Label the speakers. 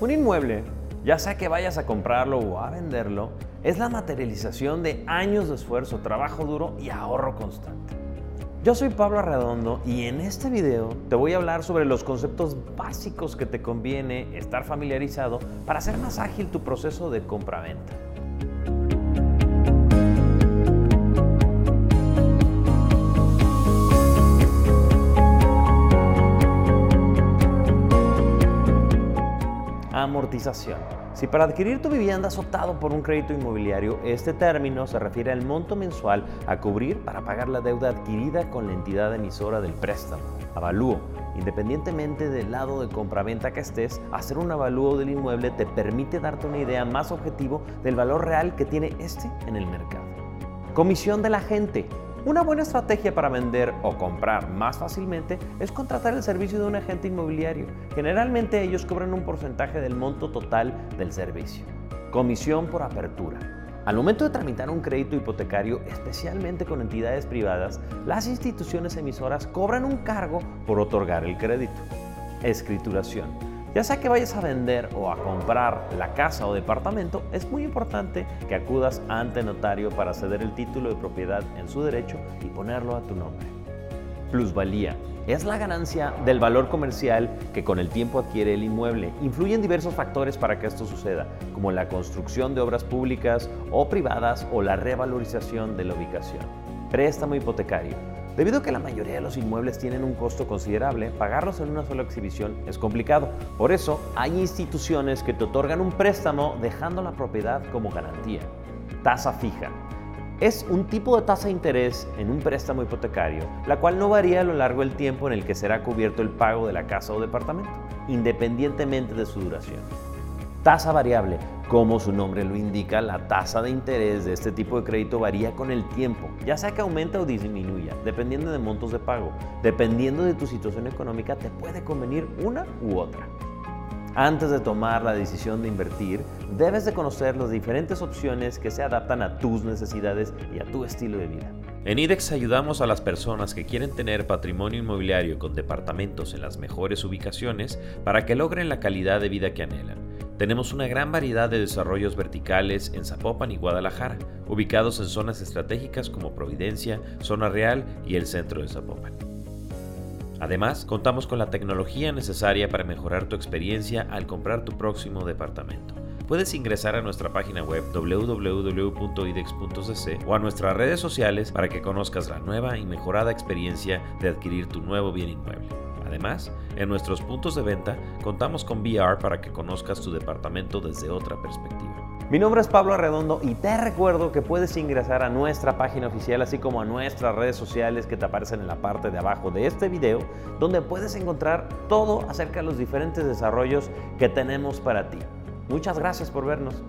Speaker 1: Un inmueble, ya sea que vayas a comprarlo o a venderlo, es la materialización de años de esfuerzo, trabajo duro y ahorro constante. Yo soy Pablo Arredondo y en este video te voy a hablar sobre los conceptos básicos que te conviene estar familiarizado para hacer más ágil tu proceso de compra-venta. Amortización. Si para adquirir tu vivienda has optado por un crédito inmobiliario, este término se refiere al monto mensual a cubrir para pagar la deuda adquirida con la entidad emisora del préstamo. Avalúo. Independientemente del lado de compraventa que estés, hacer un avalúo del inmueble te permite darte una idea más objetivo del valor real que tiene este en el mercado. Comisión de la gente. Una buena estrategia para vender o comprar más fácilmente es contratar el servicio de un agente inmobiliario. Generalmente ellos cobran un porcentaje del monto total del servicio. Comisión por apertura. Al momento de tramitar un crédito hipotecario, especialmente con entidades privadas, las instituciones emisoras cobran un cargo por otorgar el crédito. Escrituración. Ya sea que vayas a vender o a comprar la casa o departamento, es muy importante que acudas ante notario para ceder el título de propiedad en su derecho y ponerlo a tu nombre. Plusvalía. Es la ganancia del valor comercial que con el tiempo adquiere el inmueble. Influyen diversos factores para que esto suceda, como la construcción de obras públicas o privadas o la revalorización de la ubicación. Préstamo hipotecario. Debido a que la mayoría de los inmuebles tienen un costo considerable, pagarlos en una sola exhibición es complicado. Por eso, hay instituciones que te otorgan un préstamo dejando la propiedad como garantía. Tasa fija. Es un tipo de tasa de interés en un préstamo hipotecario, la cual no varía a lo largo del tiempo en el que será cubierto el pago de la casa o departamento, independientemente de su duración. Tasa variable. Como su nombre lo indica, la tasa de interés de este tipo de crédito varía con el tiempo, ya sea que aumente o disminuya, dependiendo de montos de pago. Dependiendo de tu situación económica, te puede convenir una u otra. Antes de tomar la decisión de invertir, debes de conocer las diferentes opciones que se adaptan a tus necesidades y a tu estilo de vida.
Speaker 2: En IDEX ayudamos a las personas que quieren tener patrimonio inmobiliario con departamentos en las mejores ubicaciones para que logren la calidad de vida que anhelan. Tenemos una gran variedad de desarrollos verticales en Zapopan y Guadalajara, ubicados en zonas estratégicas como Providencia, Zona Real y el centro de Zapopan. Además, contamos con la tecnología necesaria para mejorar tu experiencia al comprar tu próximo departamento. Puedes ingresar a nuestra página web www.idex.cc o a nuestras redes sociales para que conozcas la nueva y mejorada experiencia de adquirir tu nuevo bien inmueble. Además, en nuestros puntos de venta contamos con VR para que conozcas tu departamento desde otra perspectiva.
Speaker 1: Mi nombre es Pablo Arredondo y te recuerdo que puedes ingresar a nuestra página oficial así como a nuestras redes sociales que te aparecen en la parte de abajo de este video donde puedes encontrar todo acerca de los diferentes desarrollos que tenemos para ti. Muchas gracias por vernos.